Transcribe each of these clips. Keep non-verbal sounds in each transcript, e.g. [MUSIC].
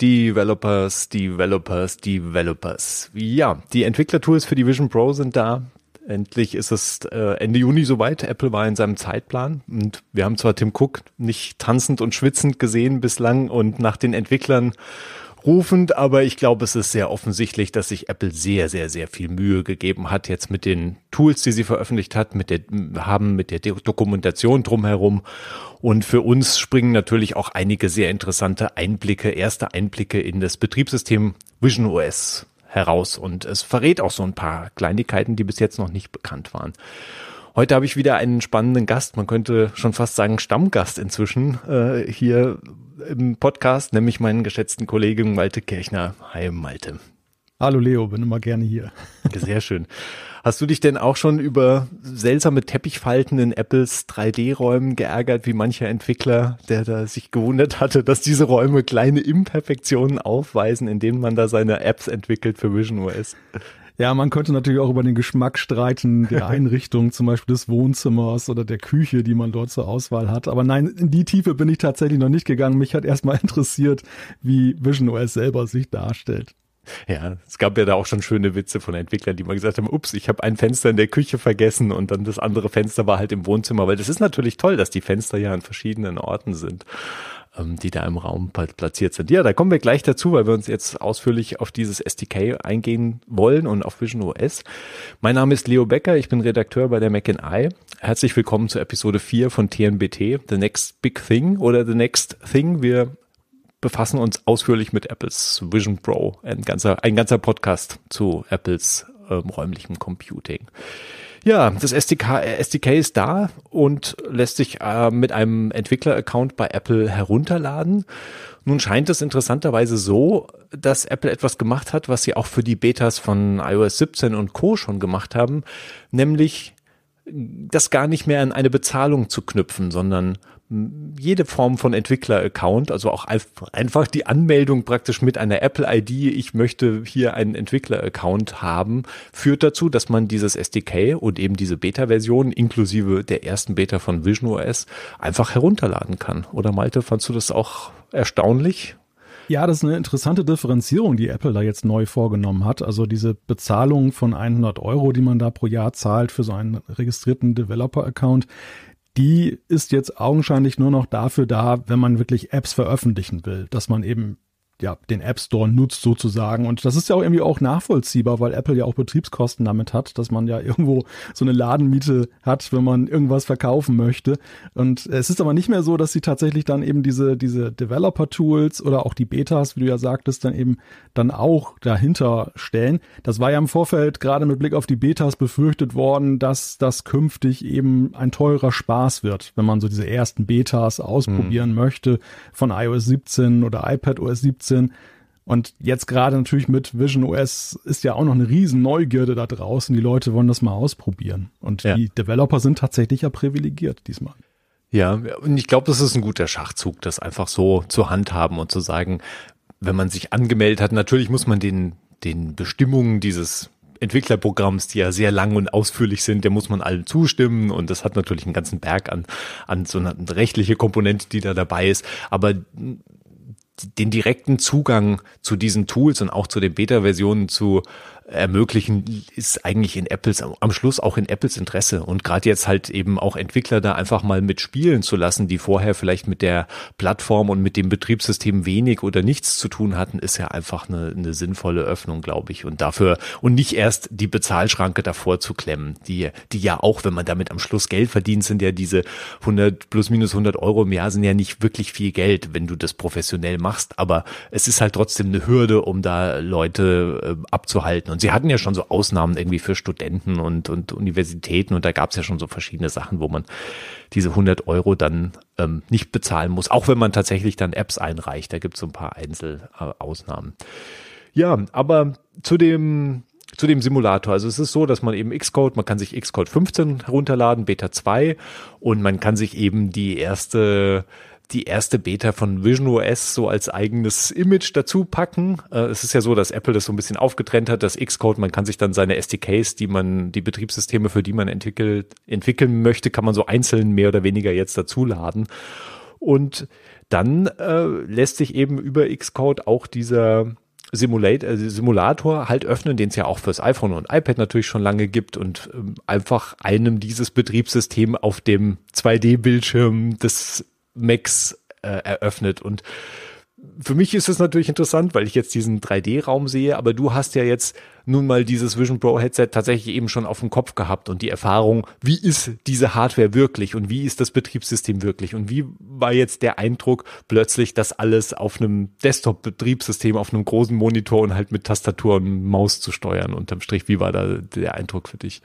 Developers, Developers, Developers. Ja, die Entwicklertools für die Vision Pro sind da. Endlich ist es äh, Ende Juni soweit. Apple war in seinem Zeitplan und wir haben zwar Tim Cook nicht tanzend und schwitzend gesehen bislang und nach den Entwicklern rufend, aber ich glaube, es ist sehr offensichtlich, dass sich Apple sehr, sehr, sehr viel Mühe gegeben hat jetzt mit den Tools, die sie veröffentlicht hat, mit der, haben mit der Dokumentation drumherum. Und für uns springen natürlich auch einige sehr interessante Einblicke, erste Einblicke in das Betriebssystem Vision OS heraus. Und es verrät auch so ein paar Kleinigkeiten, die bis jetzt noch nicht bekannt waren. Heute habe ich wieder einen spannenden Gast, man könnte schon fast sagen Stammgast inzwischen äh, hier im Podcast, nämlich meinen geschätzten Kollegen Malte Kirchner. Hi Malte. Hallo Leo, bin immer gerne hier. Sehr schön. Hast du dich denn auch schon über seltsame Teppichfalten in Apples 3D-Räumen geärgert, wie mancher Entwickler, der da sich gewundert hatte, dass diese Räume kleine Imperfektionen aufweisen, in denen man da seine Apps entwickelt für Vision OS? Ja, man könnte natürlich auch über den Geschmack streiten, der [LAUGHS] Einrichtung zum Beispiel des Wohnzimmers oder der Küche, die man dort zur Auswahl hat. Aber nein, in die Tiefe bin ich tatsächlich noch nicht gegangen. Mich hat erstmal [LAUGHS] interessiert, wie Vision OS selber sich darstellt. Ja, es gab ja da auch schon schöne Witze von Entwicklern, die mal gesagt haben, ups, ich habe ein Fenster in der Küche vergessen und dann das andere Fenster war halt im Wohnzimmer, weil das ist natürlich toll, dass die Fenster ja an verschiedenen Orten sind die da im Raum platziert sind. Ja, da kommen wir gleich dazu, weil wir uns jetzt ausführlich auf dieses SDK eingehen wollen und auf Vision OS. Mein Name ist Leo Becker, ich bin Redakteur bei der Mac Eye. Herzlich willkommen zur Episode 4 von TNBT, The Next Big Thing oder The Next Thing. Wir befassen uns ausführlich mit Apples Vision Pro, ein ganzer, ein ganzer Podcast zu Apples ähm, räumlichem Computing. Ja, das SDK, SDK ist da und lässt sich äh, mit einem Entwickler-Account bei Apple herunterladen. Nun scheint es interessanterweise so, dass Apple etwas gemacht hat, was sie auch für die Betas von iOS 17 und Co. schon gemacht haben, nämlich das gar nicht mehr an eine Bezahlung zu knüpfen, sondern jede Form von Entwickler-Account, also auch einfach die Anmeldung praktisch mit einer Apple-ID, ich möchte hier einen Entwickler-Account haben, führt dazu, dass man dieses SDK und eben diese Beta-Version inklusive der ersten Beta von Vision OS einfach herunterladen kann. Oder Malte, fandst du das auch erstaunlich? Ja, das ist eine interessante Differenzierung, die Apple da jetzt neu vorgenommen hat. Also diese Bezahlung von 100 Euro, die man da pro Jahr zahlt für so einen registrierten Developer-Account, die ist jetzt augenscheinlich nur noch dafür da, wenn man wirklich Apps veröffentlichen will, dass man eben ja, den App Store nutzt sozusagen. Und das ist ja auch irgendwie auch nachvollziehbar, weil Apple ja auch Betriebskosten damit hat, dass man ja [LAUGHS] irgendwo so eine Ladenmiete hat, wenn man irgendwas verkaufen möchte. Und es ist aber nicht mehr so, dass sie tatsächlich dann eben diese, diese Developer-Tools oder auch die Betas, wie du ja sagtest, dann eben dann auch dahinter stellen. Das war ja im Vorfeld gerade mit Blick auf die Betas befürchtet worden, dass das künftig eben ein teurer Spaß wird, wenn man so diese ersten Betas ausprobieren mhm. möchte von iOS 17 oder iPadOS 17 2017. Und jetzt gerade natürlich mit Vision OS ist ja auch noch eine riesen Neugierde da draußen. Die Leute wollen das mal ausprobieren. Und ja. die Developer sind tatsächlich ja privilegiert diesmal. Ja, und ich glaube, das ist ein guter Schachzug, das einfach so zu handhaben und zu sagen, wenn man sich angemeldet hat, natürlich muss man den, den Bestimmungen dieses Entwicklerprogramms, die ja sehr lang und ausführlich sind, der muss man allen zustimmen und das hat natürlich einen ganzen Berg an, an so einer rechtliche Komponente, die da dabei ist. Aber den direkten Zugang zu diesen Tools und auch zu den Beta-Versionen zu ermöglichen, ist eigentlich in Apples, am Schluss auch in Apples Interesse. Und gerade jetzt halt eben auch Entwickler da einfach mal mitspielen zu lassen, die vorher vielleicht mit der Plattform und mit dem Betriebssystem wenig oder nichts zu tun hatten, ist ja einfach eine, eine sinnvolle Öffnung, glaube ich. Und dafür, und nicht erst die Bezahlschranke davor zu klemmen, die, die ja auch, wenn man damit am Schluss Geld verdient, sind ja diese 100 plus minus 100 Euro im Jahr sind ja nicht wirklich viel Geld, wenn du das professionell machst. Aber es ist halt trotzdem eine Hürde, um da Leute äh, abzuhalten. Und sie hatten ja schon so Ausnahmen irgendwie für Studenten und, und Universitäten und da gab es ja schon so verschiedene Sachen, wo man diese 100 Euro dann ähm, nicht bezahlen muss, auch wenn man tatsächlich dann Apps einreicht. Da gibt es so ein paar Einzelausnahmen. Ja, aber zu dem zu dem Simulator. Also es ist so, dass man eben Xcode, man kann sich Xcode 15 herunterladen, Beta 2 und man kann sich eben die erste die erste Beta von Vision OS so als eigenes Image dazu packen. Äh, es ist ja so, dass Apple das so ein bisschen aufgetrennt hat, dass Xcode, man kann sich dann seine SDKs, die man, die Betriebssysteme, für die man entwickelt, entwickeln möchte, kann man so einzeln mehr oder weniger jetzt dazuladen. Und dann äh, lässt sich eben über Xcode auch dieser Simulate, äh, Simulator halt öffnen, den es ja auch fürs iPhone und iPad natürlich schon lange gibt und ähm, einfach einem dieses Betriebssystem auf dem 2D-Bildschirm des Macs äh, eröffnet. Und für mich ist es natürlich interessant, weil ich jetzt diesen 3D-Raum sehe, aber du hast ja jetzt nun mal dieses Vision Pro Headset tatsächlich eben schon auf dem Kopf gehabt und die Erfahrung, wie ist diese Hardware wirklich und wie ist das Betriebssystem wirklich? Und wie war jetzt der Eindruck plötzlich, das alles auf einem Desktop-Betriebssystem, auf einem großen Monitor und halt mit Tastatur und Maus zu steuern unterm Strich, wie war da der Eindruck für dich?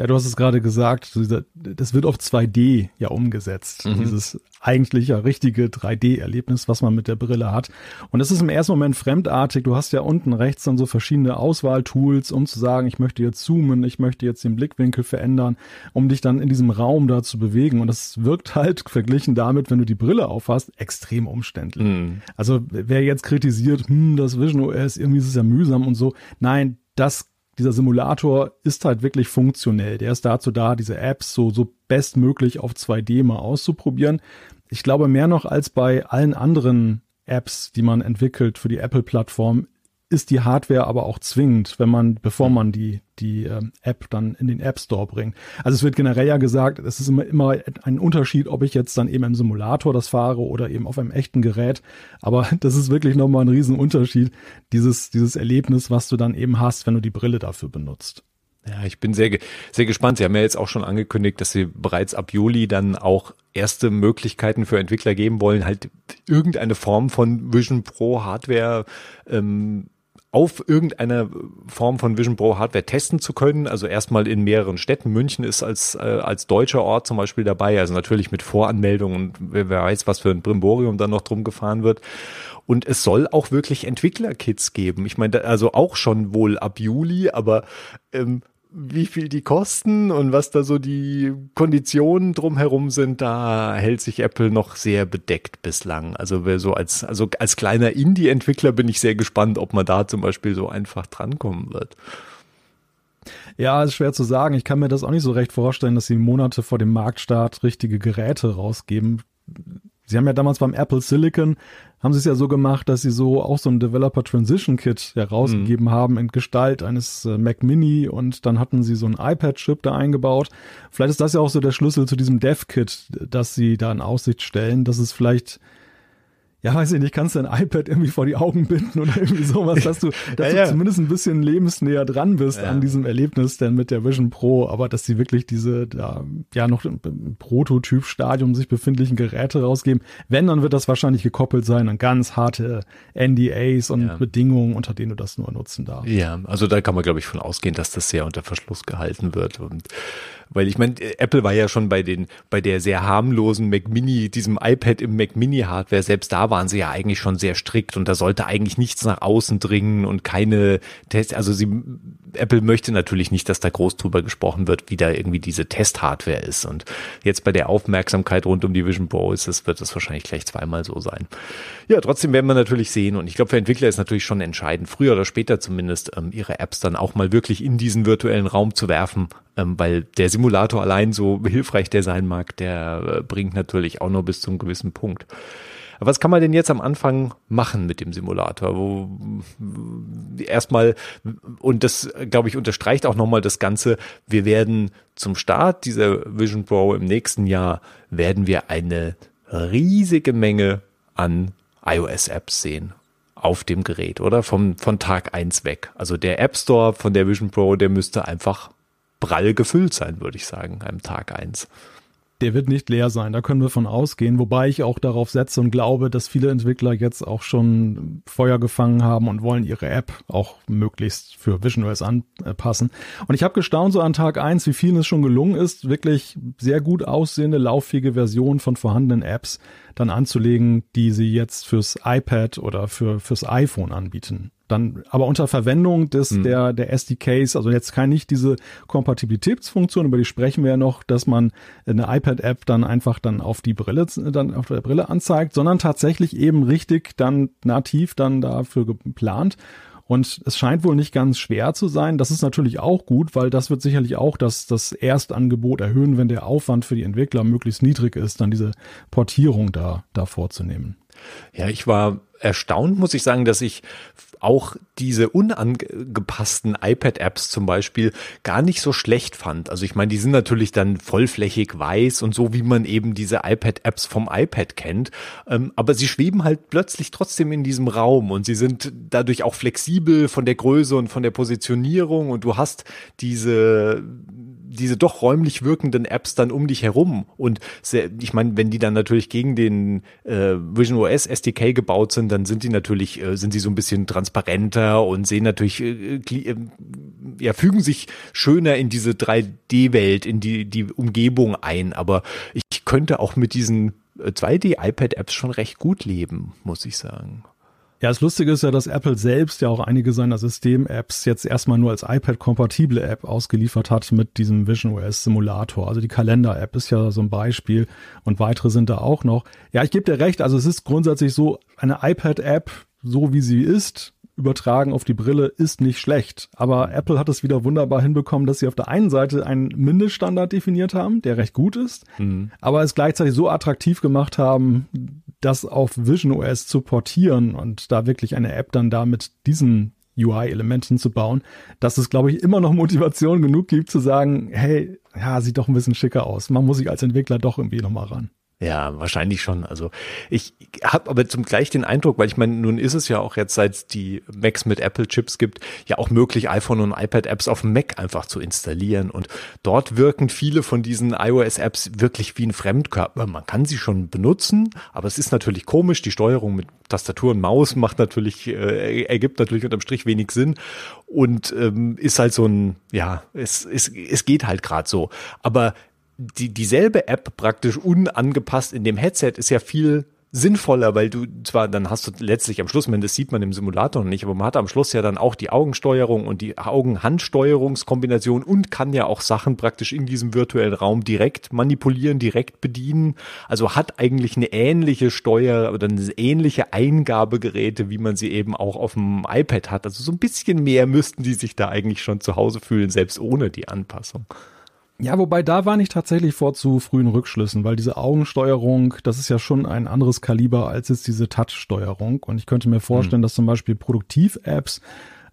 Ja, du hast es gerade gesagt, das wird auf 2D ja umgesetzt. Mhm. Dieses eigentlich ja richtige 3D-Erlebnis, was man mit der Brille hat. Und es ist im ersten Moment fremdartig. Du hast ja unten rechts dann so verschiedene Auswahltools, um zu sagen, ich möchte jetzt zoomen, ich möchte jetzt den Blickwinkel verändern, um dich dann in diesem Raum da zu bewegen. Und das wirkt halt [LAUGHS] verglichen damit, wenn du die Brille aufhast, extrem umständlich. Mhm. Also wer jetzt kritisiert, hm, das Vision OS, irgendwie ist es ja mühsam und so. Nein, das dieser Simulator ist halt wirklich funktionell. Der ist dazu da, diese Apps so, so bestmöglich auf 2D mal auszuprobieren. Ich glaube, mehr noch als bei allen anderen Apps, die man entwickelt für die Apple-Plattform, ist die Hardware aber auch zwingend, wenn man, bevor man die, die äh, App dann in den App Store bringt. Also es wird generell ja gesagt, es ist immer, immer ein Unterschied, ob ich jetzt dann eben im Simulator das fahre oder eben auf einem echten Gerät. Aber [LAUGHS] das ist wirklich nochmal ein Riesenunterschied, dieses, dieses Erlebnis, was du dann eben hast, wenn du die Brille dafür benutzt. Ja, ich bin sehr, sehr gespannt. Sie haben ja jetzt auch schon angekündigt, dass Sie bereits ab Juli dann auch erste Möglichkeiten für Entwickler geben wollen, halt irgendeine Form von Vision Pro Hardware ähm, auf irgendeiner Form von Vision Pro Hardware testen zu können. Also erstmal in mehreren Städten. München ist als, äh, als deutscher Ort zum Beispiel dabei. Also natürlich mit Voranmeldung und wer, wer weiß, was für ein Brimborium dann noch drum gefahren wird. Und es soll auch wirklich Entwicklerkits geben. Ich meine, also auch schon wohl ab Juli, aber ähm, wie viel die kosten und was da so die Konditionen drumherum sind, da hält sich Apple noch sehr bedeckt bislang. Also wer so als, also als kleiner Indie-Entwickler bin ich sehr gespannt, ob man da zum Beispiel so einfach drankommen wird. Ja, ist schwer zu sagen. Ich kann mir das auch nicht so recht vorstellen, dass sie Monate vor dem Marktstart richtige Geräte rausgeben. Sie haben ja damals beim Apple Silicon haben sie es ja so gemacht, dass sie so auch so ein Developer Transition Kit herausgegeben mhm. haben in Gestalt eines äh, Mac Mini und dann hatten sie so ein iPad-Chip da eingebaut. Vielleicht ist das ja auch so der Schlüssel zu diesem Dev-Kit, das sie da in Aussicht stellen, dass es vielleicht ja, weiß ich nicht, kannst du ein iPad irgendwie vor die Augen binden oder irgendwie sowas, dass du, dass ja, ja. du zumindest ein bisschen lebensnäher dran bist ja. an diesem Erlebnis denn mit der Vision Pro, aber dass sie wirklich diese, da, ja, noch im Prototyp-Stadium sich befindlichen Geräte rausgeben. Wenn, dann wird das wahrscheinlich gekoppelt sein an ganz harte NDAs und Bedingungen, unter denen du das nur nutzen darfst. Ja, also da kann man, glaube ich, von ausgehen, dass das sehr unter Verschluss gehalten wird und weil ich meine, Apple war ja schon bei den, bei der sehr harmlosen Mac Mini, diesem iPad im Mac Mini Hardware, selbst da waren sie ja eigentlich schon sehr strikt und da sollte eigentlich nichts nach außen dringen und keine Tests. Also sie, Apple möchte natürlich nicht, dass da groß drüber gesprochen wird, wie da irgendwie diese Test-Hardware ist. Und jetzt bei der Aufmerksamkeit rund um die Vision Pro ist es, wird es wahrscheinlich gleich zweimal so sein. Ja, trotzdem werden wir natürlich sehen und ich glaube, für Entwickler ist natürlich schon entscheidend, früher oder später zumindest, ähm, ihre Apps dann auch mal wirklich in diesen virtuellen Raum zu werfen, ähm, weil der Simulator allein so hilfreich der sein mag, der äh, bringt natürlich auch nur bis zu einem gewissen Punkt. Was kann man denn jetzt am Anfang machen mit dem Simulator? Wo erstmal, und das, glaube ich, unterstreicht auch nochmal das Ganze, wir werden zum Start dieser Vision Pro im nächsten Jahr, werden wir eine riesige Menge an iOS-Apps sehen auf dem Gerät, oder? Vom, von Tag eins weg. Also der App Store von der Vision Pro, der müsste einfach prall gefüllt sein, würde ich sagen, am Tag eins der wird nicht leer sein. Da können wir von ausgehen. Wobei ich auch darauf setze und glaube, dass viele Entwickler jetzt auch schon Feuer gefangen haben und wollen ihre App auch möglichst für VisionOS anpassen. Und ich habe gestaunt so an Tag eins, wie vielen es schon gelungen ist, wirklich sehr gut aussehende, lauffähige Versionen von vorhandenen Apps dann anzulegen, die sie jetzt fürs iPad oder für, fürs iPhone anbieten dann aber unter Verwendung des mhm. der der SDKs, also jetzt kann nicht diese Kompatibilitätsfunktion, über die sprechen wir ja noch, dass man eine iPad-App dann einfach dann auf die Brille dann auf der Brille anzeigt, sondern tatsächlich eben richtig dann nativ dann dafür geplant Und es scheint wohl nicht ganz schwer zu sein. Das ist natürlich auch gut, weil das wird sicherlich auch das, das Erstangebot erhöhen, wenn der Aufwand für die Entwickler möglichst niedrig ist, dann diese Portierung da, da vorzunehmen. Ja, ich war erstaunt, muss ich sagen, dass ich auch diese unangepassten iPad-Apps zum Beispiel gar nicht so schlecht fand. Also ich meine, die sind natürlich dann vollflächig weiß und so, wie man eben diese iPad-Apps vom iPad kennt. Ähm, aber sie schweben halt plötzlich trotzdem in diesem Raum und sie sind dadurch auch flexibel von der Größe und von der Positionierung und du hast diese diese doch räumlich wirkenden Apps dann um dich herum. Und sehr, ich meine, wenn die dann natürlich gegen den äh, Vision OS SDK gebaut sind, dann sind die natürlich, äh, sind sie so ein bisschen transparenter und sehen natürlich, äh, äh, ja, fügen sich schöner in diese 3D-Welt, in die, die Umgebung ein. Aber ich könnte auch mit diesen 2D-iPad-Apps äh, schon recht gut leben, muss ich sagen. Ja, das Lustige ist ja, dass Apple selbst ja auch einige seiner System-Apps jetzt erstmal nur als iPad-kompatible App ausgeliefert hat mit diesem Vision OS Simulator. Also die Kalender-App ist ja so ein Beispiel und weitere sind da auch noch. Ja, ich gebe dir recht, also es ist grundsätzlich so, eine iPad-App, so wie sie ist, übertragen auf die Brille ist nicht schlecht. Aber Apple hat es wieder wunderbar hinbekommen, dass sie auf der einen Seite einen Mindeststandard definiert haben, der recht gut ist, mhm. aber es gleichzeitig so attraktiv gemacht haben, das auf Vision OS zu portieren und da wirklich eine App dann da mit diesen UI-Elementen zu bauen, dass es, glaube ich, immer noch Motivation genug gibt zu sagen, hey, ja, sieht doch ein bisschen schicker aus. Man muss sich als Entwickler doch irgendwie nochmal ran. Ja, wahrscheinlich schon. Also ich habe aber zum gleich den Eindruck, weil ich meine, nun ist es ja auch jetzt, seit es die Macs mit Apple-Chips gibt, ja auch möglich, iPhone und iPad-Apps auf dem Mac einfach zu installieren. Und dort wirken viele von diesen iOS-Apps wirklich wie ein Fremdkörper. Man kann sie schon benutzen, aber es ist natürlich komisch. Die Steuerung mit Tastatur und Maus macht natürlich, äh, ergibt natürlich unterm Strich wenig Sinn und ähm, ist halt so ein, ja, es, es, es geht halt gerade so. Aber die, dieselbe App praktisch unangepasst in dem Headset ist ja viel sinnvoller, weil du zwar, dann hast du letztlich am Schluss, man, das sieht man im Simulator noch nicht, aber man hat am Schluss ja dann auch die Augensteuerung und die Augen-Handsteuerungskombination und kann ja auch Sachen praktisch in diesem virtuellen Raum direkt manipulieren, direkt bedienen. Also hat eigentlich eine ähnliche Steuer oder eine ähnliche Eingabegeräte, wie man sie eben auch auf dem iPad hat. Also so ein bisschen mehr müssten die sich da eigentlich schon zu Hause fühlen, selbst ohne die Anpassung. Ja, wobei da war ich tatsächlich vor zu frühen Rückschlüssen, weil diese Augensteuerung, das ist ja schon ein anderes Kaliber als jetzt diese Touch-Steuerung. Und ich könnte mir vorstellen, mhm. dass zum Beispiel Produktiv-Apps,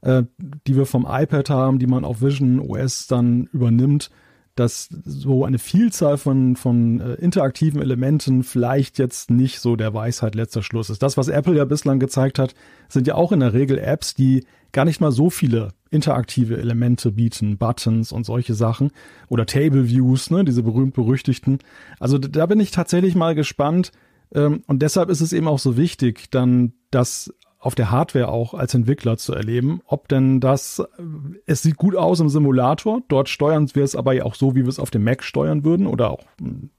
äh, die wir vom iPad haben, die man auf Vision OS dann übernimmt, dass so eine Vielzahl von, von äh, interaktiven Elementen vielleicht jetzt nicht so der Weisheit letzter Schluss ist. Das, was Apple ja bislang gezeigt hat, sind ja auch in der Regel Apps, die gar nicht mal so viele interaktive Elemente bieten, Buttons und solche Sachen oder Table Views, ne, diese berühmt-berüchtigten. Also da bin ich tatsächlich mal gespannt ähm, und deshalb ist es eben auch so wichtig, dann das auf der Hardware auch als Entwickler zu erleben, ob denn das, äh, es sieht gut aus im Simulator, dort steuern wir es aber ja auch so, wie wir es auf dem Mac steuern würden oder auch hm,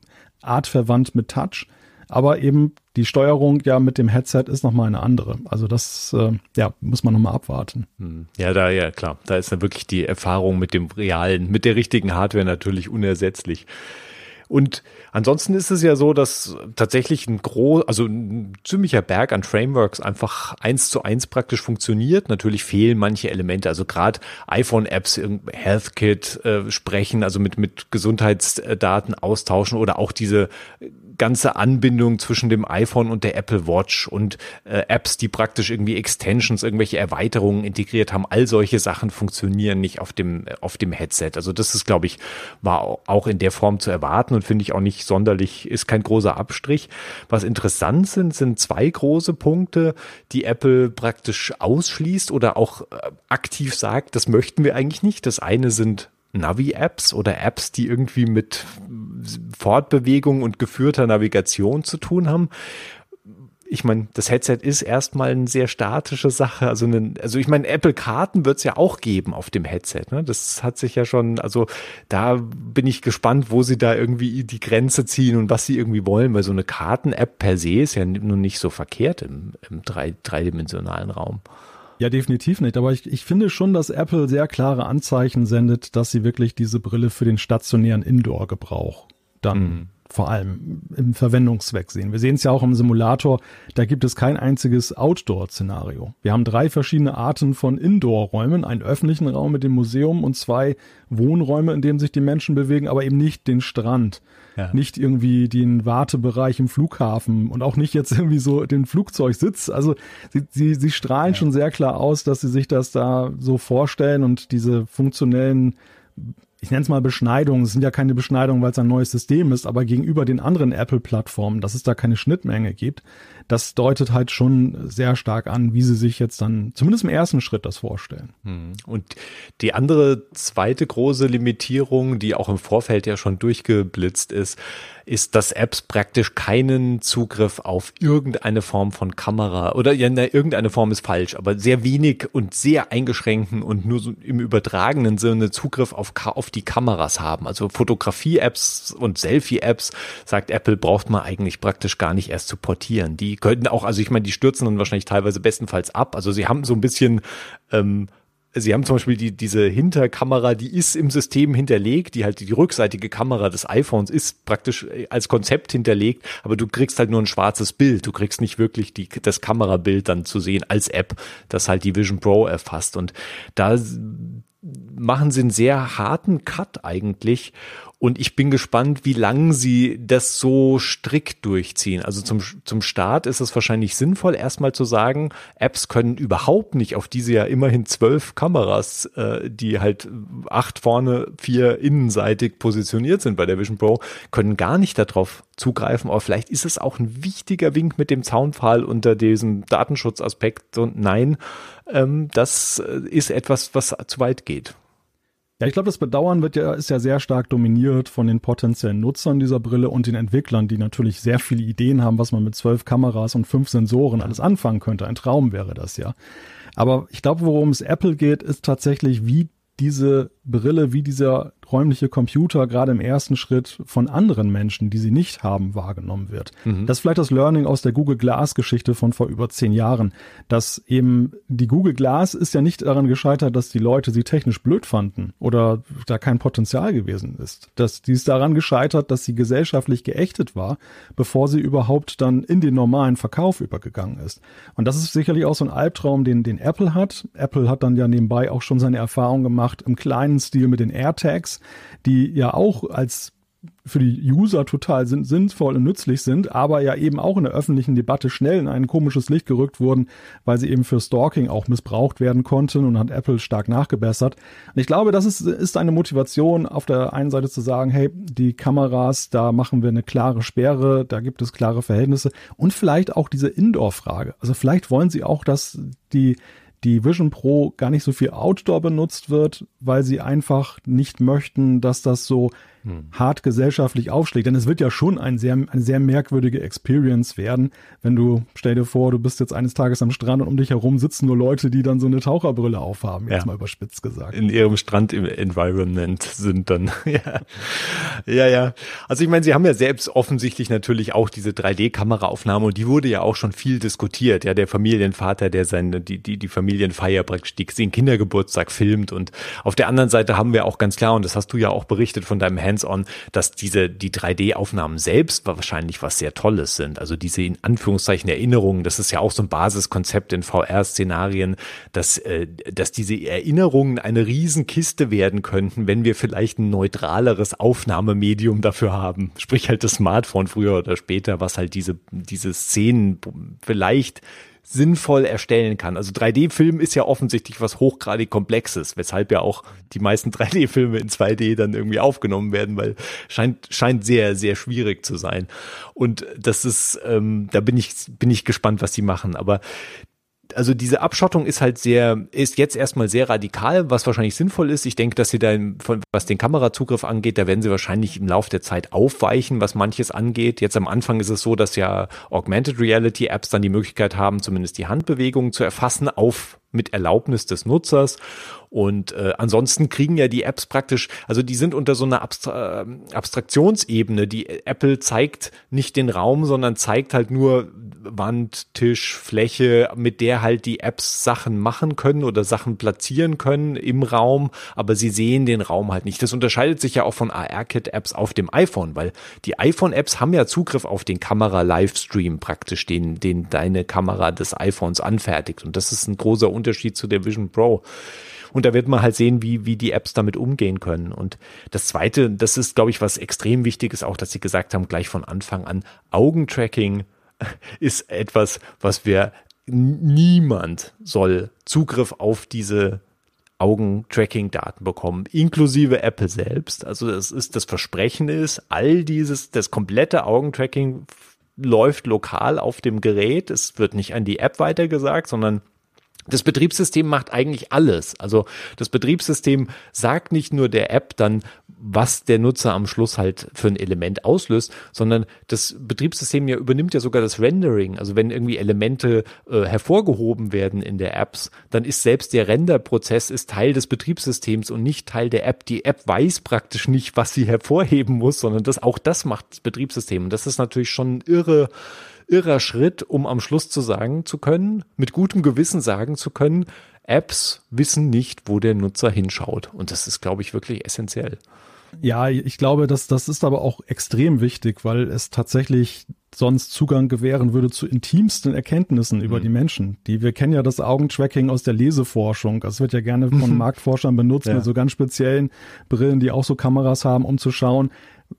artverwandt mit Touch aber eben die Steuerung ja mit dem Headset ist nochmal eine andere. Also das äh, ja, muss man nochmal abwarten. Hm. Ja, da ja klar, da ist dann wirklich die Erfahrung mit dem realen, mit der richtigen Hardware natürlich unersetzlich. Und ansonsten ist es ja so, dass tatsächlich ein groß, also ein ziemlicher Berg an Frameworks einfach eins zu eins praktisch funktioniert. Natürlich fehlen manche Elemente, also gerade iPhone-Apps, HealthKit äh, sprechen, also mit mit Gesundheitsdaten austauschen oder auch diese ganze Anbindung zwischen dem iPhone und der Apple Watch und äh, Apps, die praktisch irgendwie Extensions, irgendwelche Erweiterungen integriert haben, all solche Sachen funktionieren nicht auf dem auf dem Headset. Also das ist, glaube ich, war auch in der Form zu erwarten und finde ich auch nicht sonderlich, ist kein großer Abstrich. Was interessant sind, sind zwei große Punkte, die Apple praktisch ausschließt oder auch äh, aktiv sagt, das möchten wir eigentlich nicht. Das eine sind Navi-Apps oder Apps, die irgendwie mit Fortbewegung und geführter Navigation zu tun haben. Ich meine, das Headset ist erstmal eine sehr statische Sache. Also, eine, also ich meine, Apple Karten wird es ja auch geben auf dem Headset. Ne? Das hat sich ja schon, also da bin ich gespannt, wo sie da irgendwie die Grenze ziehen und was sie irgendwie wollen, weil so eine Karten-App per se ist ja nun nicht so verkehrt im, im drei, dreidimensionalen Raum. Ja, definitiv nicht. Aber ich, ich finde schon, dass Apple sehr klare Anzeichen sendet, dass sie wirklich diese Brille für den stationären Indoor-Gebrauch dann mhm. Vor allem im Verwendungszweck sehen. Wir sehen es ja auch im Simulator, da gibt es kein einziges Outdoor-Szenario. Wir haben drei verschiedene Arten von Indoor-Räumen, einen öffentlichen Raum mit dem Museum und zwei Wohnräume, in denen sich die Menschen bewegen, aber eben nicht den Strand. Ja. Nicht irgendwie den Wartebereich im Flughafen und auch nicht jetzt irgendwie so den Flugzeugsitz. Also sie, sie, sie strahlen ja. schon sehr klar aus, dass sie sich das da so vorstellen und diese funktionellen ich nenne es mal Beschneidungen, es sind ja keine Beschneidungen, weil es ein neues System ist, aber gegenüber den anderen Apple-Plattformen, dass es da keine Schnittmenge gibt, das deutet halt schon sehr stark an, wie sie sich jetzt dann zumindest im ersten Schritt das vorstellen. Hm. Und die andere zweite große Limitierung, die auch im Vorfeld ja schon durchgeblitzt ist, ist, dass Apps praktisch keinen Zugriff auf irgendeine Form von Kamera oder ja, ne, irgendeine Form ist falsch, aber sehr wenig und sehr eingeschränkten und nur so im übertragenen Sinne Zugriff auf, auf die Kameras haben. Also Fotografie-Apps und Selfie-Apps, sagt Apple, braucht man eigentlich praktisch gar nicht erst zu portieren. Die könnten auch, also ich meine, die stürzen dann wahrscheinlich teilweise bestenfalls ab. Also sie haben so ein bisschen ähm, Sie haben zum Beispiel die, diese Hinterkamera, die ist im System hinterlegt, die halt die rückseitige Kamera des iPhones ist praktisch äh, als Konzept hinterlegt, aber du kriegst halt nur ein schwarzes Bild. Du kriegst nicht wirklich die, das Kamerabild dann zu sehen als App, das halt die Vision Pro erfasst. Und da machen sie einen sehr harten Cut eigentlich und ich bin gespannt, wie lang sie das so strikt durchziehen. Also zum, zum Start ist es wahrscheinlich sinnvoll, erstmal zu sagen, Apps können überhaupt nicht auf diese ja immerhin zwölf Kameras, äh, die halt acht vorne, vier innenseitig positioniert sind bei der Vision Pro, können gar nicht darauf zugreifen. Aber vielleicht ist es auch ein wichtiger Wink mit dem Zaunpfahl unter diesem Datenschutzaspekt. Und nein, ähm, das äh, ist etwas, was zu weit geht. Ja, ich glaube, das Bedauern wird ja, ist ja sehr stark dominiert von den potenziellen Nutzern dieser Brille und den Entwicklern, die natürlich sehr viele Ideen haben, was man mit zwölf Kameras und fünf Sensoren alles anfangen könnte. Ein Traum wäre das ja. Aber ich glaube, worum es Apple geht, ist tatsächlich, wie diese Brille, wie dieser räumliche Computer gerade im ersten Schritt von anderen Menschen, die sie nicht haben, wahrgenommen wird. Mhm. Das ist vielleicht das Learning aus der Google Glass Geschichte von vor über zehn Jahren, dass eben die Google Glass ist ja nicht daran gescheitert, dass die Leute sie technisch blöd fanden oder da kein Potenzial gewesen ist. Dass die ist daran gescheitert, dass sie gesellschaftlich geächtet war, bevor sie überhaupt dann in den normalen Verkauf übergegangen ist. Und das ist sicherlich auch so ein Albtraum, den, den Apple hat. Apple hat dann ja nebenbei auch schon seine Erfahrung gemacht im kleinen Stil mit den AirTags, die ja auch als für die User total sinnvoll und nützlich sind, aber ja eben auch in der öffentlichen Debatte schnell in ein komisches Licht gerückt wurden, weil sie eben für Stalking auch missbraucht werden konnten und hat Apple stark nachgebessert. Und ich glaube, das ist, ist eine Motivation, auf der einen Seite zu sagen, hey, die Kameras, da machen wir eine klare Sperre, da gibt es klare Verhältnisse und vielleicht auch diese Indoor-Frage. Also vielleicht wollen sie auch, dass die die Vision Pro gar nicht so viel Outdoor benutzt wird, weil sie einfach nicht möchten, dass das so hm. hart gesellschaftlich aufschlägt. Denn es wird ja schon ein sehr, eine sehr merkwürdige Experience werden, wenn du, stell dir vor, du bist jetzt eines Tages am Strand und um dich herum sitzen nur Leute, die dann so eine Taucherbrille aufhaben, jetzt ja. mal überspitzt gesagt. In ihrem Strand-Environment sind dann, [LAUGHS] ja. Ja, ja. Also ich meine, sie haben ja selbst offensichtlich natürlich auch diese 3D-Kameraaufnahme und die wurde ja auch schon viel diskutiert. Ja, der Familienvater, der seine, die, die, die Familienfeier praktisch den Kindergeburtstag filmt und auf der anderen Seite haben wir auch ganz klar, und das hast du ja auch berichtet von deinem Hands-on, dass diese, die 3D-Aufnahmen selbst wahrscheinlich was sehr Tolles sind. Also diese in Anführungszeichen Erinnerungen, das ist ja auch so ein Basiskonzept in VR-Szenarien, dass, äh, dass diese Erinnerungen eine Riesenkiste werden könnten, wenn wir vielleicht ein neutraleres Aufnahmemedium dafür haben. Sprich halt das Smartphone früher oder später, was halt diese, diese Szenen vielleicht sinnvoll erstellen kann. Also 3D-Film ist ja offensichtlich was hochgradig Komplexes, weshalb ja auch die meisten [LAUGHS] 3D-Filme in 2D dann irgendwie aufgenommen werden, weil scheint, scheint sehr, sehr schwierig zu sein. Und das ist, ähm, da bin ich, bin ich gespannt, was sie machen. Aber also diese Abschottung ist halt sehr, ist jetzt erstmal sehr radikal, was wahrscheinlich sinnvoll ist. Ich denke, dass sie da, von, was den Kamerazugriff angeht, da werden sie wahrscheinlich im Laufe der Zeit aufweichen, was manches angeht. Jetzt am Anfang ist es so, dass ja Augmented Reality Apps dann die Möglichkeit haben, zumindest die Handbewegungen zu erfassen auf mit Erlaubnis des Nutzers. Und äh, ansonsten kriegen ja die Apps praktisch, also die sind unter so einer Abstra äh, Abstraktionsebene. Die Apple zeigt nicht den Raum, sondern zeigt halt nur Wand, Tisch, Fläche, mit der halt die Apps Sachen machen können oder Sachen platzieren können im Raum, aber sie sehen den Raum halt nicht. Das unterscheidet sich ja auch von AR-Kit-Apps auf dem iPhone, weil die iPhone-Apps haben ja Zugriff auf den Kamera-Livestream praktisch, den, den deine Kamera des iPhones anfertigt. Und das ist ein großer Unterschied zu der Vision Pro. Und da wird man halt sehen, wie, wie die Apps damit umgehen können. Und das zweite, das ist, glaube ich, was extrem wichtig ist, auch, dass sie gesagt haben, gleich von Anfang an, Augentracking [LAUGHS] ist etwas, was wir niemand soll Zugriff auf diese Augentracking-Daten bekommen, inklusive Apple selbst. Also das ist das Versprechen ist, all dieses, das komplette Augentracking läuft lokal auf dem Gerät. Es wird nicht an die App weitergesagt, sondern das Betriebssystem macht eigentlich alles. Also das Betriebssystem sagt nicht nur der App dann, was der Nutzer am Schluss halt für ein Element auslöst, sondern das Betriebssystem ja übernimmt ja sogar das Rendering. Also wenn irgendwie Elemente äh, hervorgehoben werden in der Apps, dann ist selbst der Renderprozess ist Teil des Betriebssystems und nicht Teil der App. Die App weiß praktisch nicht, was sie hervorheben muss, sondern das auch das macht das Betriebssystem. Und das ist natürlich schon irre irrer Schritt, um am Schluss zu sagen zu können, mit gutem Gewissen sagen zu können, Apps wissen nicht, wo der Nutzer hinschaut. Und das ist, glaube ich, wirklich essentiell. Ja, ich glaube, dass das ist aber auch extrem wichtig, weil es tatsächlich sonst Zugang gewähren würde zu intimsten Erkenntnissen über mhm. die Menschen. Die wir kennen ja das Augentracking aus der Leseforschung. Das wird ja gerne von Marktforschern benutzt ja. mit so ganz speziellen Brillen, die auch so Kameras haben, um zu schauen,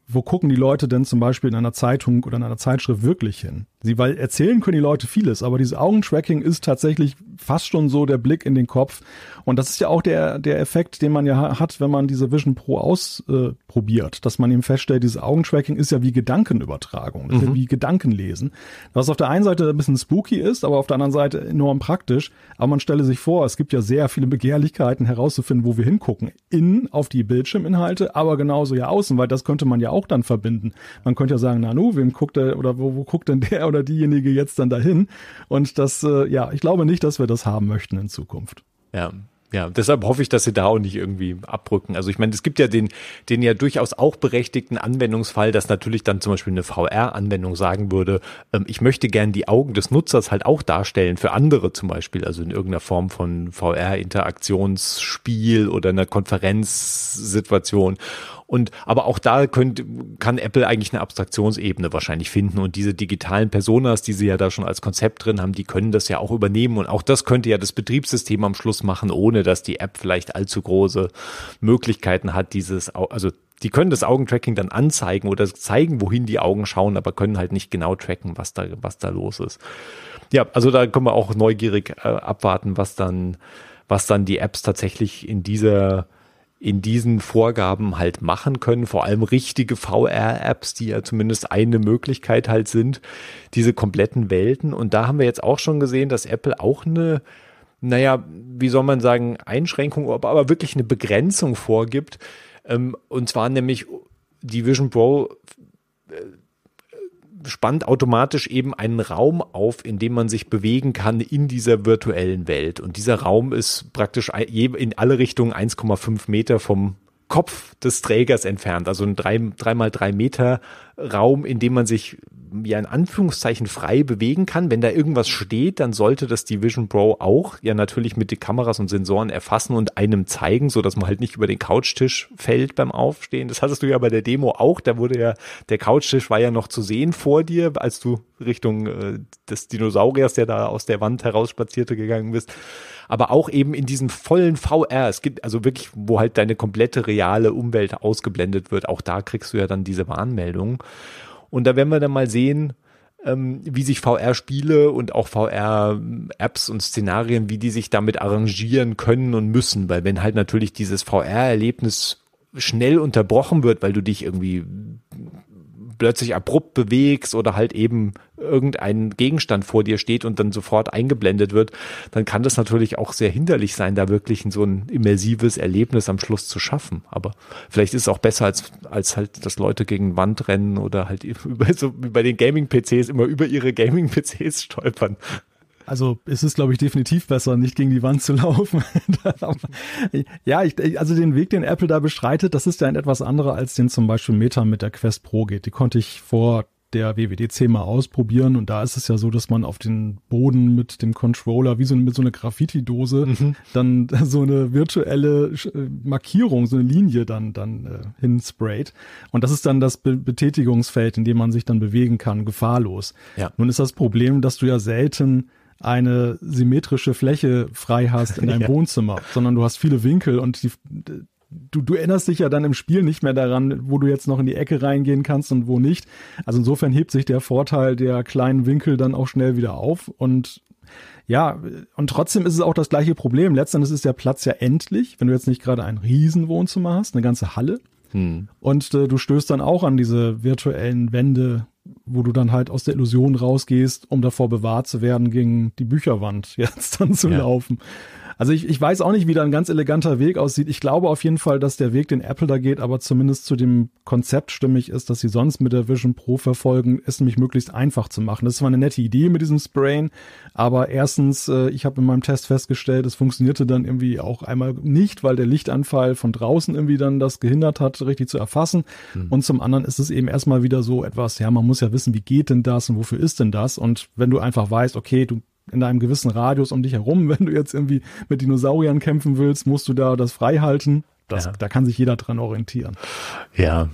wo gucken die Leute denn zum Beispiel in einer Zeitung oder in einer Zeitschrift wirklich hin? Sie, weil erzählen können die Leute vieles, aber dieses Augentracking ist tatsächlich fast schon so der Blick in den Kopf. Und das ist ja auch der, der Effekt, den man ja hat, wenn man diese Vision Pro ausprobiert, äh, dass man eben feststellt, dieses Augentracking ist ja wie Gedankenübertragung, mhm. ja wie Gedankenlesen. Was auf der einen Seite ein bisschen spooky ist, aber auf der anderen Seite enorm praktisch. Aber man stelle sich vor, es gibt ja sehr viele Begehrlichkeiten herauszufinden, wo wir hingucken. Innen auf die Bildschirminhalte, aber genauso ja außen, weil das könnte man ja auch dann verbinden. Man könnte ja sagen, na nu, wem guckt der oder wo, wo guckt denn der [LAUGHS] oder diejenige jetzt dann dahin? Und das, äh, ja, ich glaube nicht, dass wir das haben möchten in Zukunft. Ja, ja, deshalb hoffe ich, dass sie da auch nicht irgendwie abrücken. Also ich meine, es gibt ja den, den ja durchaus auch berechtigten Anwendungsfall, dass natürlich dann zum Beispiel eine VR-Anwendung sagen würde, ähm, ich möchte gern die Augen des Nutzers halt auch darstellen für andere zum Beispiel, also in irgendeiner Form von VR-Interaktionsspiel oder einer Konferenzsituation. Und aber auch da könnt, kann Apple eigentlich eine Abstraktionsebene wahrscheinlich finden und diese digitalen Personas, die sie ja da schon als Konzept drin haben, die können das ja auch übernehmen und auch das könnte ja das Betriebssystem am Schluss machen, ohne dass die App vielleicht allzu große Möglichkeiten hat, dieses, also die können das Augentracking dann anzeigen oder zeigen, wohin die Augen schauen, aber können halt nicht genau tracken, was da, was da los ist. Ja, also da können wir auch neugierig äh, abwarten, was dann, was dann die Apps tatsächlich in dieser in diesen Vorgaben halt machen können, vor allem richtige VR-Apps, die ja zumindest eine Möglichkeit halt sind, diese kompletten Welten. Und da haben wir jetzt auch schon gesehen, dass Apple auch eine, naja, wie soll man sagen, Einschränkung, aber wirklich eine Begrenzung vorgibt. Ähm, und zwar nämlich die Vision Pro äh, spannt automatisch eben einen Raum auf, in dem man sich bewegen kann in dieser virtuellen Welt. Und dieser Raum ist praktisch in alle Richtungen 1,5 Meter vom Kopf des Trägers entfernt. Also ein drei, drei mal drei Meter Raum, in dem man sich ja in Anführungszeichen frei bewegen kann. Wenn da irgendwas steht, dann sollte das die Vision Pro auch ja natürlich mit den Kameras und Sensoren erfassen und einem zeigen, so dass man halt nicht über den Couchtisch fällt beim Aufstehen. Das hattest du ja bei der Demo auch. Da wurde ja der Couchtisch war ja noch zu sehen vor dir, als du Richtung äh, des Dinosauriers, der da aus der Wand herausspazierte, gegangen bist aber auch eben in diesem vollen VR. Es gibt also wirklich, wo halt deine komplette reale Umwelt ausgeblendet wird. Auch da kriegst du ja dann diese Warnmeldung. Und da werden wir dann mal sehen, ähm, wie sich VR-Spiele und auch VR-Apps und Szenarien, wie die sich damit arrangieren können und müssen. Weil wenn halt natürlich dieses VR-Erlebnis schnell unterbrochen wird, weil du dich irgendwie plötzlich abrupt bewegst oder halt eben irgendein Gegenstand vor dir steht und dann sofort eingeblendet wird, dann kann das natürlich auch sehr hinderlich sein, da wirklich so ein immersives Erlebnis am Schluss zu schaffen. Aber vielleicht ist es auch besser, als, als halt, dass Leute gegen Wand rennen oder halt [LAUGHS] über, so wie bei den Gaming-PCs immer über ihre Gaming-PCs stolpern. Also es ist, glaube ich, definitiv besser, nicht gegen die Wand zu [LAUGHS] laufen. ja, ich, also den Weg, den Apple da beschreitet, das ist ja ein etwas anderer, als den zum Beispiel Meta mit der Quest Pro geht. Die konnte ich vor der WWDC mal ausprobieren und da ist es ja so, dass man auf den Boden mit dem Controller wie so mit so einer Graffiti-Dose mhm. dann [LAUGHS] so eine virtuelle äh, Markierung, so eine Linie dann dann äh, hinsprayt und das ist dann das Be Betätigungsfeld, in dem man sich dann bewegen kann, gefahrlos. Ja. Nun ist das Problem, dass du ja selten eine symmetrische Fläche frei hast in deinem [LAUGHS] ja. Wohnzimmer, sondern du hast viele Winkel und die, du, du erinnerst dich ja dann im Spiel nicht mehr daran, wo du jetzt noch in die Ecke reingehen kannst und wo nicht. Also insofern hebt sich der Vorteil der kleinen Winkel dann auch schnell wieder auf und ja, und trotzdem ist es auch das gleiche Problem. Letztendlich ist der Platz ja endlich, wenn du jetzt nicht gerade ein Riesenwohnzimmer hast, eine ganze Halle. Hm. Und äh, du stößt dann auch an diese virtuellen Wände, wo du dann halt aus der Illusion rausgehst, um davor bewahrt zu werden, gegen die Bücherwand [LAUGHS] jetzt dann zu ja. laufen. Also ich, ich weiß auch nicht, wie da ein ganz eleganter Weg aussieht. Ich glaube auf jeden Fall, dass der Weg, den Apple da geht, aber zumindest zu dem Konzept stimmig ist, dass sie sonst mit der Vision Pro verfolgen, ist nämlich möglichst einfach zu machen. Das war eine nette Idee mit diesem Sprayen, aber erstens, äh, ich habe in meinem Test festgestellt, es funktionierte dann irgendwie auch einmal nicht, weil der Lichtanfall von draußen irgendwie dann das gehindert hat, richtig zu erfassen. Mhm. Und zum anderen ist es eben erstmal wieder so etwas, ja, man muss ja wissen, wie geht denn das und wofür ist denn das? Und wenn du einfach weißt, okay, du in einem gewissen Radius um dich herum. [LAUGHS] Wenn du jetzt irgendwie mit Dinosauriern kämpfen willst, musst du da das frei halten. Das, ja. Da kann sich jeder dran orientieren. Ja.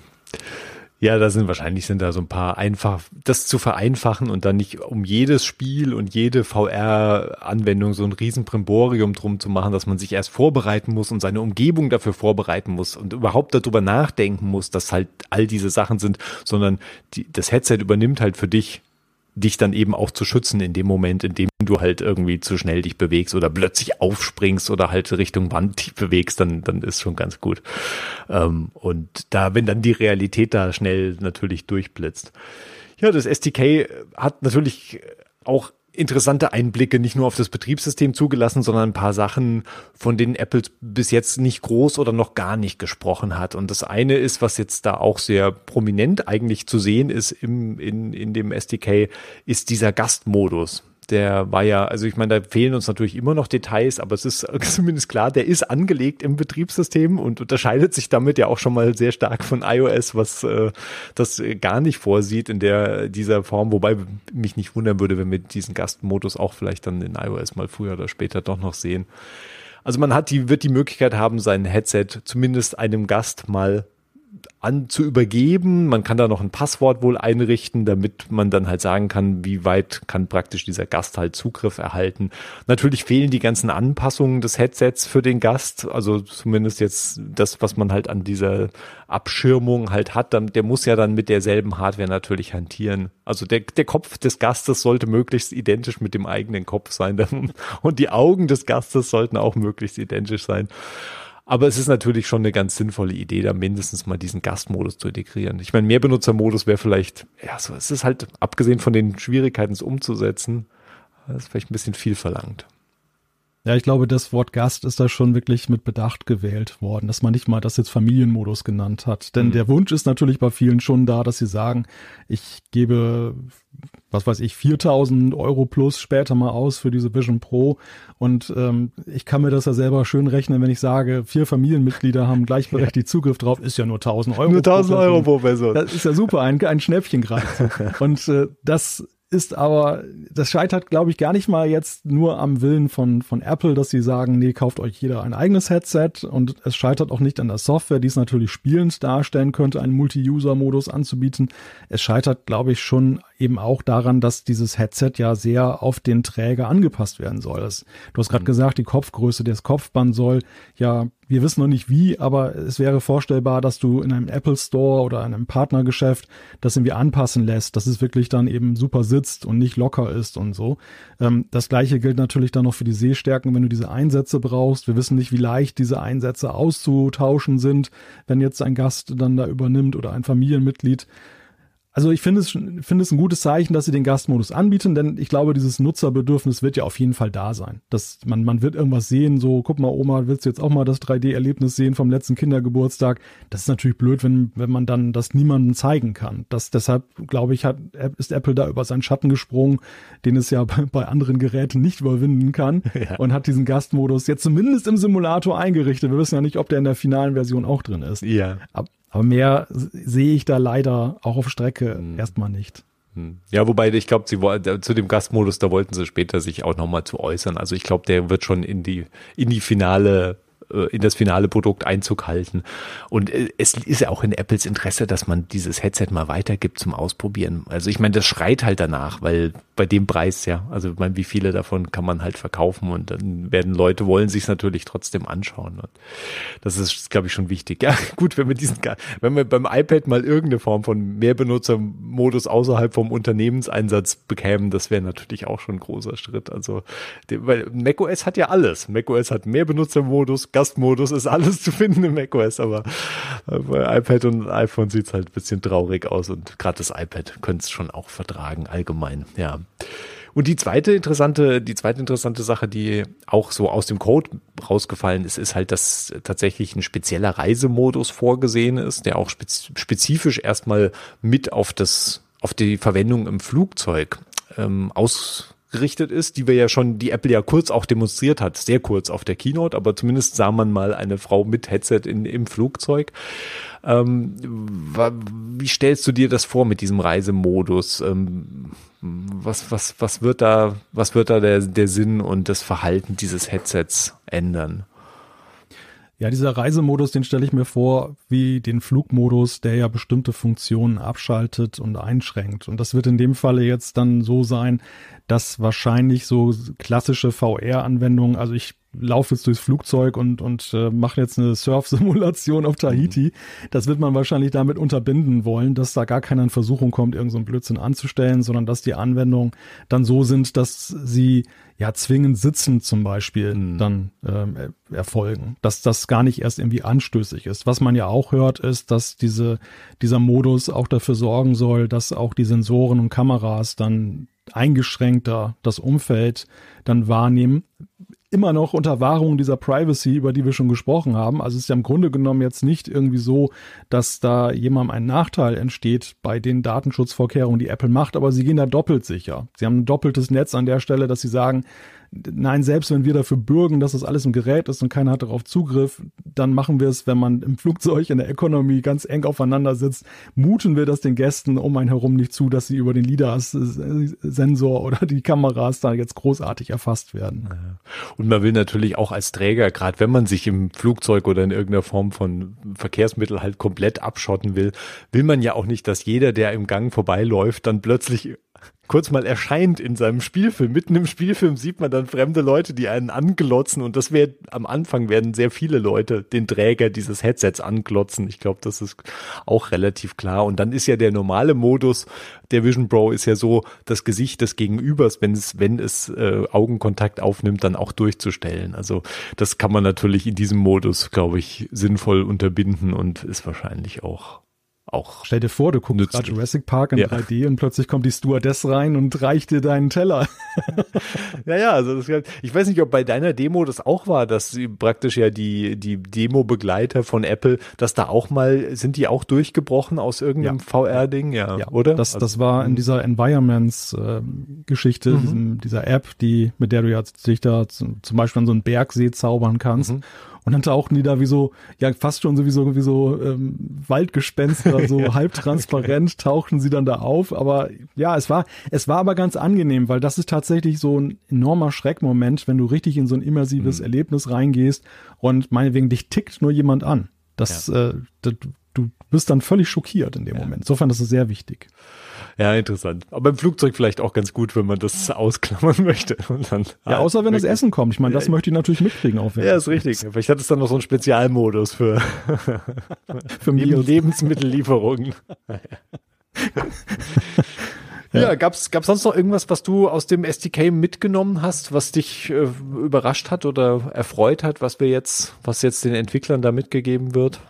Ja, da sind wahrscheinlich sind da so ein paar einfach, das zu vereinfachen und dann nicht um jedes Spiel und jede VR-Anwendung so ein Riesenprimborium drum zu machen, dass man sich erst vorbereiten muss und seine Umgebung dafür vorbereiten muss und überhaupt darüber nachdenken muss, dass halt all diese Sachen sind, sondern die, das Headset übernimmt halt für dich dich dann eben auch zu schützen in dem Moment, in dem du halt irgendwie zu schnell dich bewegst oder plötzlich aufspringst oder halt Richtung Wand dich bewegst, dann, dann ist schon ganz gut. Ähm, und da, wenn dann die Realität da schnell natürlich durchblitzt. Ja, das SDK hat natürlich auch interessante Einblicke nicht nur auf das Betriebssystem zugelassen, sondern ein paar Sachen, von denen Apple bis jetzt nicht groß oder noch gar nicht gesprochen hat. Und das eine ist, was jetzt da auch sehr prominent eigentlich zu sehen ist im, in, in dem SDK, ist dieser Gastmodus der war ja, also ich meine, da fehlen uns natürlich immer noch Details, aber es ist [LAUGHS] zumindest klar, der ist angelegt im Betriebssystem und unterscheidet sich damit ja auch schon mal sehr stark von iOS, was äh, das gar nicht vorsieht in der dieser Form, wobei mich nicht wundern würde, wenn wir diesen Gastmodus auch vielleicht dann in iOS mal früher oder später doch noch sehen. Also man hat die, wird die Möglichkeit haben, sein Headset zumindest einem Gast mal an zu übergeben. Man kann da noch ein Passwort wohl einrichten, damit man dann halt sagen kann, wie weit kann praktisch dieser Gast halt Zugriff erhalten. Natürlich fehlen die ganzen Anpassungen des Headsets für den Gast, also zumindest jetzt das, was man halt an dieser Abschirmung halt hat, dann, der muss ja dann mit derselben Hardware natürlich hantieren. Also der, der Kopf des Gastes sollte möglichst identisch mit dem eigenen Kopf sein [LAUGHS] und die Augen des Gastes sollten auch möglichst identisch sein. Aber es ist natürlich schon eine ganz sinnvolle Idee, da mindestens mal diesen Gastmodus zu integrieren. Ich meine, Mehrbenutzermodus wäre vielleicht, ja, so, es ist halt, abgesehen von den Schwierigkeiten, es umzusetzen, ist vielleicht ein bisschen viel verlangt. Ja, ich glaube, das Wort Gast ist da schon wirklich mit Bedacht gewählt worden, dass man nicht mal das jetzt Familienmodus genannt hat. Denn mhm. der Wunsch ist natürlich bei vielen schon da, dass sie sagen, ich gebe, was weiß ich, 4000 Euro plus später mal aus für diese Vision Pro. Und ähm, ich kann mir das ja selber schön rechnen, wenn ich sage, vier Familienmitglieder haben gleichberechtigt Zugriff drauf, ist ja nur 1000 Euro. Nur 1000 Euro pro Person. Das ist ja super, ein, ein Schnäppchen gerade. [LAUGHS] Und äh, das ist aber, das scheitert, glaube ich, gar nicht mal jetzt nur am Willen von, von Apple, dass sie sagen, nee, kauft euch jeder ein eigenes Headset und es scheitert auch nicht an der Software, die es natürlich spielend darstellen könnte, einen Multi-User-Modus anzubieten. Es scheitert, glaube ich, schon eben auch daran, dass dieses Headset ja sehr auf den Träger angepasst werden soll. Das, du hast gerade mhm. gesagt, die Kopfgröße des Kopfband soll ja, wir wissen noch nicht wie, aber es wäre vorstellbar, dass du in einem Apple Store oder einem Partnergeschäft das irgendwie anpassen lässt, dass es wirklich dann eben super sitzt und nicht locker ist und so. Ähm, das gleiche gilt natürlich dann noch für die Sehstärken, wenn du diese Einsätze brauchst. Wir wissen nicht, wie leicht diese Einsätze auszutauschen sind, wenn jetzt ein Gast dann da übernimmt oder ein Familienmitglied. Also ich finde es, finde es ein gutes Zeichen, dass sie den Gastmodus anbieten, denn ich glaube, dieses Nutzerbedürfnis wird ja auf jeden Fall da sein. Dass man, man wird irgendwas sehen, so, guck mal, Oma, willst du jetzt auch mal das 3D-Erlebnis sehen vom letzten Kindergeburtstag? Das ist natürlich blöd, wenn, wenn man dann das niemandem zeigen kann. Das, deshalb, glaube ich, hat, ist Apple da über seinen Schatten gesprungen, den es ja bei, anderen Geräten nicht überwinden kann [LAUGHS] ja. und hat diesen Gastmodus jetzt zumindest im Simulator eingerichtet. Wir wissen ja nicht, ob der in der finalen Version auch drin ist. Ja. Aber, aber mehr sehe ich da leider auch auf Strecke hm. erstmal nicht. Hm. Ja, wobei ich glaube, sie zu dem Gastmodus, da wollten sie später sich auch nochmal zu äußern. Also ich glaube, der wird schon in die in die finale in das finale Produkt Einzug halten. Und äh, es ist ja auch in Apples Interesse, dass man dieses Headset mal weitergibt zum Ausprobieren. Also ich meine, das schreit halt danach, weil bei dem Preis, ja, also ich meine, wie viele davon kann man halt verkaufen und dann werden Leute wollen sich natürlich trotzdem anschauen. Und das ist, glaube ich, schon wichtig. [LAUGHS] Ja, gut, wenn wir diesen, wenn wir beim iPad mal irgendeine Form von Mehrbenutzermodus außerhalb vom Unternehmenseinsatz bekämen, das wäre natürlich auch schon ein großer Schritt. Also, weil macOS hat ja alles. macOS hat Mehrbenutzermodus, Gastmodus ist alles zu finden im macOS, aber bei iPad und iPhone sieht's halt ein bisschen traurig aus und gerade das iPad könnte es schon auch vertragen, allgemein, ja. Und die zweite interessante, die zweite interessante Sache, die auch so aus dem Code rausgefallen ist, ist halt, dass tatsächlich ein spezieller Reisemodus vorgesehen ist, der auch spezifisch erstmal mit auf das, auf die Verwendung im Flugzeug ähm, aus gerichtet ist, die wir ja schon, die Apple ja kurz auch demonstriert hat, sehr kurz auf der Keynote, aber zumindest sah man mal eine Frau mit Headset in, im Flugzeug. Ähm, wie stellst du dir das vor mit diesem Reisemodus? Ähm, was, was, was wird da, was wird da der, der Sinn und das Verhalten dieses Headsets ändern? Ja, dieser Reisemodus, den stelle ich mir vor wie den Flugmodus, der ja bestimmte Funktionen abschaltet und einschränkt. Und das wird in dem Falle jetzt dann so sein, dass wahrscheinlich so klassische VR-Anwendungen, also ich laufe jetzt durchs Flugzeug und, und äh, mache jetzt eine Surf-Simulation auf Tahiti. Mhm. Das wird man wahrscheinlich damit unterbinden wollen, dass da gar keiner in Versuchung kommt, irgendeinen so Blödsinn anzustellen, sondern dass die Anwendungen dann so sind, dass sie ja zwingend sitzen zum Beispiel mhm. dann ähm, erfolgen. Dass das gar nicht erst irgendwie anstößig ist. Was man ja auch hört, ist, dass diese, dieser Modus auch dafür sorgen soll, dass auch die Sensoren und Kameras dann eingeschränkter das Umfeld dann wahrnehmen immer noch unter Wahrung dieser Privacy, über die wir schon gesprochen haben. Also es ist ja im Grunde genommen jetzt nicht irgendwie so, dass da jemandem ein Nachteil entsteht bei den Datenschutzvorkehrungen, die Apple macht, aber sie gehen da doppelt sicher. Sie haben ein doppeltes Netz an der Stelle, dass sie sagen, nein, selbst wenn wir dafür bürgen, dass das alles im Gerät ist und keiner hat darauf Zugriff, dann machen wir es, wenn man im Flugzeug in der Economy ganz eng aufeinander sitzt, muten wir das den Gästen um einen herum nicht zu, dass sie über den LIDAR-Sensor oder die Kameras da jetzt großartig erfasst werden. Und man will natürlich auch als Träger, gerade wenn man sich im Flugzeug oder in irgendeiner Form von Verkehrsmittel halt komplett abschotten will, will man ja auch nicht, dass jeder, der im Gang vorbeiläuft, dann plötzlich kurz mal erscheint in seinem Spielfilm. Mitten im Spielfilm sieht man dann fremde Leute, die einen anglotzen und das wird am Anfang werden sehr viele Leute den Träger dieses Headsets anglotzen. Ich glaube, das ist auch relativ klar. Und dann ist ja der normale Modus der Vision Pro ist ja so, das Gesicht des Gegenübers, wenn es, wenn es äh, Augenkontakt aufnimmt, dann auch durchzustellen. Also das kann man natürlich in diesem Modus, glaube ich, sinnvoll unterbinden und ist wahrscheinlich auch auch. Stell dir vor, du guckst gerade Jurassic Park in ja. 3D und plötzlich kommt die Stewardess rein und reicht dir deinen Teller. [LAUGHS] ja, ja, also das, ich weiß nicht, ob bei deiner Demo das auch war, dass sie praktisch ja die, die Demo-Begleiter von Apple, dass da auch mal, sind die auch durchgebrochen aus irgendeinem ja. VR-Ding, ja, ja, oder? Das, das war in mhm. dieser Environments-Geschichte, äh, mhm. dieser App, die, mit der du ja dich da zum, zum Beispiel an so einen Bergsee zaubern kannst. Mhm. Und dann tauchten die da wie so, ja, fast schon sowieso wie so ähm, Waldgespenster, so [LAUGHS] halbtransparent okay. tauchten sie dann da auf. Aber ja, es war, es war aber ganz angenehm, weil das ist tatsächlich so ein enormer Schreckmoment, wenn du richtig in so ein immersives mhm. Erlebnis reingehst und meinetwegen dich tickt nur jemand an. Das, ja. äh, das, du bist dann völlig schockiert in dem ja. Moment. Insofern ist es sehr wichtig. Ja, interessant. Aber im Flugzeug vielleicht auch ganz gut, wenn man das ausklammern möchte. Dann ja, außer wenn das Essen kommt. Ich meine, das ja, möchte ich natürlich mitkriegen. Auch ja, ist richtig. Vielleicht hat es dann noch so einen Spezialmodus für, [LAUGHS] für Lebensmittellieferungen. [LAUGHS] Ja, ja gab's gab's sonst noch irgendwas, was du aus dem SDK mitgenommen hast, was dich äh, überrascht hat oder erfreut hat, was wir jetzt, was jetzt den Entwicklern da mitgegeben wird?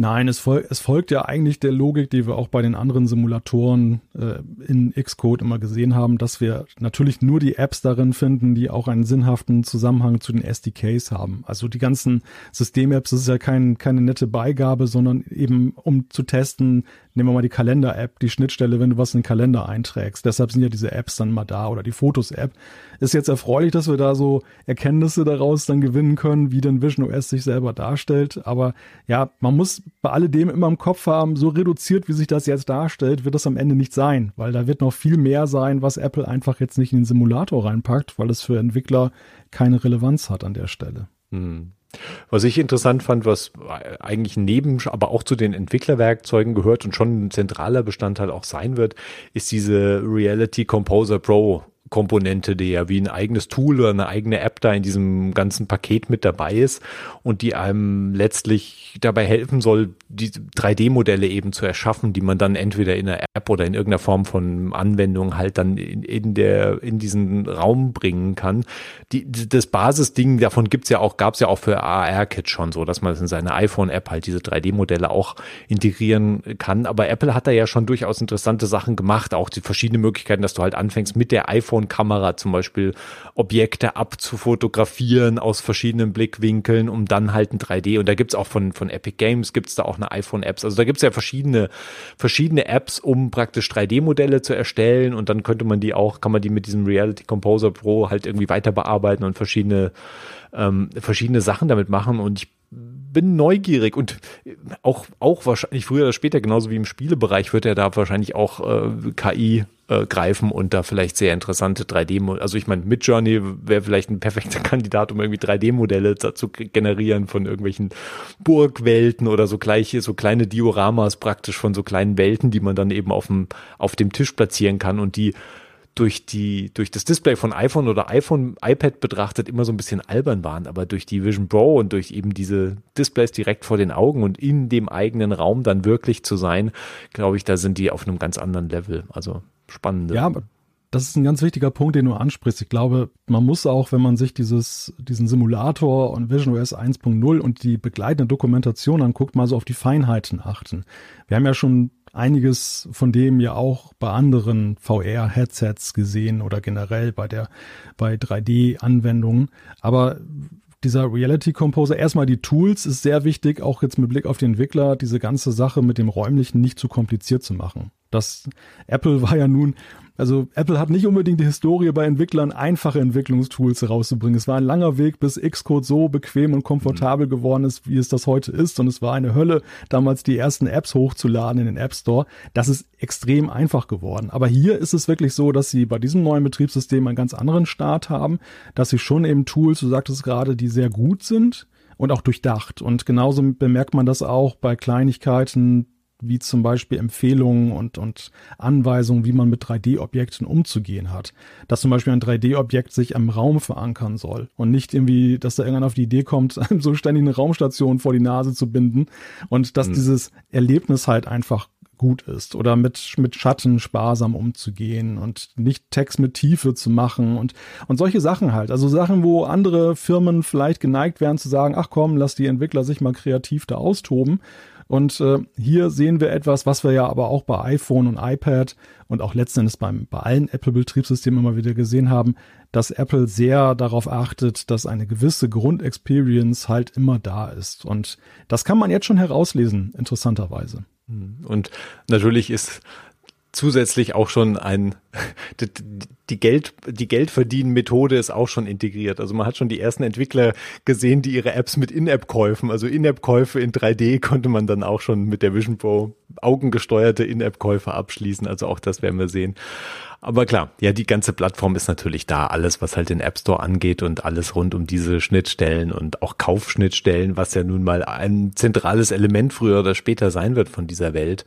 Nein, es, fol es, folgt ja eigentlich der Logik, die wir auch bei den anderen Simulatoren äh, in Xcode immer gesehen haben, dass wir natürlich nur die Apps darin finden, die auch einen sinnhaften Zusammenhang zu den SDKs haben. Also die ganzen System-Apps, das ist ja kein, keine nette Beigabe, sondern eben um zu testen, nehmen wir mal die Kalender-App, die Schnittstelle, wenn du was in den Kalender einträgst. Deshalb sind ja diese Apps dann mal da oder die Fotos-App. Ist jetzt erfreulich, dass wir da so Erkenntnisse daraus dann gewinnen können, wie denn Vision OS sich selber darstellt. Aber ja, man muss bei alledem immer im Kopf haben, so reduziert, wie sich das jetzt darstellt, wird das am Ende nicht sein, weil da wird noch viel mehr sein, was Apple einfach jetzt nicht in den Simulator reinpackt, weil es für Entwickler keine Relevanz hat an der Stelle. Hm. Was ich interessant fand, was eigentlich neben, aber auch zu den Entwicklerwerkzeugen gehört und schon ein zentraler Bestandteil auch sein wird, ist diese Reality Composer Pro Komponente, die ja wie ein eigenes Tool oder eine eigene App da in diesem ganzen Paket mit dabei ist und die einem letztlich dabei helfen soll, die 3D-Modelle eben zu erschaffen, die man dann entweder in einer App oder in irgendeiner Form von Anwendung halt dann in, in der in diesen Raum bringen kann. Die, das Basisding davon gibt's ja auch, gab's ja auch für AR-Kit schon so, dass man in seine iPhone-App halt diese 3D-Modelle auch integrieren kann. Aber Apple hat da ja schon durchaus interessante Sachen gemacht, auch die verschiedenen Möglichkeiten, dass du halt anfängst mit der iPhone-Kamera zum Beispiel Objekte abzufotografieren aus verschiedenen Blickwinkeln, um dann halt ein 3D und da gibt's auch von von Epic Games gibt's da auch eine iPhone-Apps. Also da gibt's ja verschiedene, verschiedene Apps, um praktisch 3D-Modelle zu erstellen und dann könnte man die auch, kann man die mit diesem Reality Composer Pro halt irgendwie weiter bearbeiten und verschiedene, ähm, verschiedene Sachen damit machen und ich bin neugierig und auch, auch wahrscheinlich früher oder später, genauso wie im Spielebereich, wird er da wahrscheinlich auch äh, KI äh, greifen und da vielleicht sehr interessante 3D, also ich meine, Midjourney wäre vielleicht ein perfekter [LAUGHS] Kandidat, um irgendwie 3D-Modelle zu generieren von irgendwelchen Burgwelten oder so gleiche, so kleine Dioramas praktisch von so kleinen Welten, die man dann eben auf dem, auf dem Tisch platzieren kann und die durch die, durch das Display von iPhone oder iPhone, iPad betrachtet immer so ein bisschen albern waren, aber durch die Vision Pro und durch eben diese Displays direkt vor den Augen und in dem eigenen Raum dann wirklich zu sein, glaube ich, da sind die auf einem ganz anderen Level. Also spannende. Ja, das ist ein ganz wichtiger Punkt, den du ansprichst. Ich glaube, man muss auch, wenn man sich dieses, diesen Simulator und Vision OS 1.0 und die begleitende Dokumentation anguckt, mal so auf die Feinheiten achten. Wir haben ja schon einiges von dem ja auch bei anderen VR-Headsets gesehen oder generell bei der, bei 3D-Anwendungen. Aber dieser Reality Composer, erstmal die Tools ist sehr wichtig, auch jetzt mit Blick auf den Entwickler, diese ganze Sache mit dem räumlichen nicht zu kompliziert zu machen. Das Apple war ja nun also Apple hat nicht unbedingt die Historie bei Entwicklern, einfache Entwicklungstools rauszubringen. Es war ein langer Weg, bis Xcode so bequem und komfortabel mhm. geworden ist, wie es das heute ist. Und es war eine Hölle, damals die ersten Apps hochzuladen in den App Store. Das ist extrem einfach geworden. Aber hier ist es wirklich so, dass sie bei diesem neuen Betriebssystem einen ganz anderen Start haben, dass sie schon eben Tools, du sagtest gerade, die sehr gut sind und auch durchdacht. Und genauso bemerkt man das auch bei Kleinigkeiten, wie zum Beispiel Empfehlungen und, und Anweisungen, wie man mit 3D-Objekten umzugehen hat. Dass zum Beispiel ein 3D-Objekt sich am Raum verankern soll und nicht irgendwie, dass da irgendwann auf die Idee kommt, [LAUGHS] so ständig eine Raumstation vor die Nase zu binden und dass mhm. dieses Erlebnis halt einfach gut ist oder mit, mit Schatten sparsam umzugehen und nicht Text mit Tiefe zu machen und, und solche Sachen halt. Also Sachen, wo andere Firmen vielleicht geneigt wären zu sagen, ach komm, lass die Entwickler sich mal kreativ da austoben und äh, hier sehen wir etwas, was wir ja aber auch bei iPhone und iPad und auch letzten Endes beim, bei allen Apple-Betriebssystemen immer wieder gesehen haben, dass Apple sehr darauf achtet, dass eine gewisse Grundexperience halt immer da ist. Und das kann man jetzt schon herauslesen, interessanterweise. Und natürlich ist zusätzlich auch schon ein [LAUGHS] die Geld die Geldverdienen Methode ist auch schon integriert. Also man hat schon die ersten Entwickler gesehen, die ihre Apps mit In-App Käufen, also In-App Käufe in 3D konnte man dann auch schon mit der Vision Pro augengesteuerte In-App Käufe abschließen. Also auch das werden wir sehen. Aber klar, ja, die ganze Plattform ist natürlich da. Alles, was halt den App Store angeht und alles rund um diese Schnittstellen und auch Kaufschnittstellen, was ja nun mal ein zentrales Element früher oder später sein wird von dieser Welt.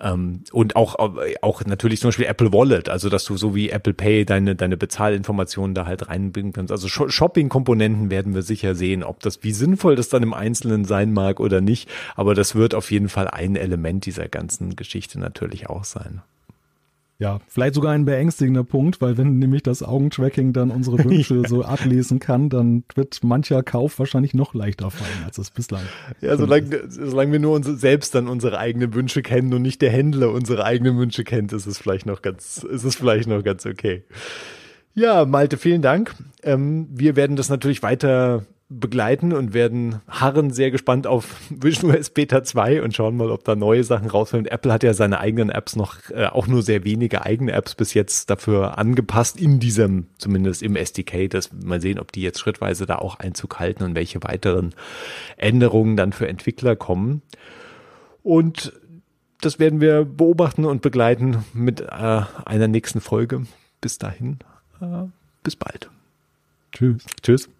Ähm, und auch, auch natürlich zum Beispiel Apple Wallet, also dass du so wie Apple Pay deine, deine Bezahlinformationen da halt reinbringen kannst. Also Shopping-Komponenten werden wir sicher sehen, ob das, wie sinnvoll das dann im Einzelnen sein mag oder nicht. Aber das wird auf jeden Fall ein Element dieser ganzen Geschichte natürlich auch sein. Ja, vielleicht sogar ein beängstigender Punkt, weil wenn nämlich das Augentracking dann unsere Wünsche [LAUGHS] so ablesen kann, dann wird mancher Kauf wahrscheinlich noch leichter fallen, als es bislang. Ja, solange, solange wir nur uns selbst dann unsere eigenen Wünsche kennen und nicht der Händler unsere eigenen Wünsche kennt, ist es vielleicht noch ganz, ist es vielleicht noch ganz okay. Ja, Malte, vielen Dank. Ähm, wir werden das natürlich weiter begleiten und werden harren sehr gespannt auf [LAUGHS] Vision OS Beta 2 und schauen mal, ob da neue Sachen rausfallen. Apple hat ja seine eigenen Apps noch, äh, auch nur sehr wenige eigene Apps bis jetzt dafür angepasst in diesem, zumindest im SDK. Das mal sehen, ob die jetzt schrittweise da auch Einzug halten und welche weiteren Änderungen dann für Entwickler kommen. Und das werden wir beobachten und begleiten mit äh, einer nächsten Folge. Bis dahin, äh, bis bald. Tschüss. Tschüss.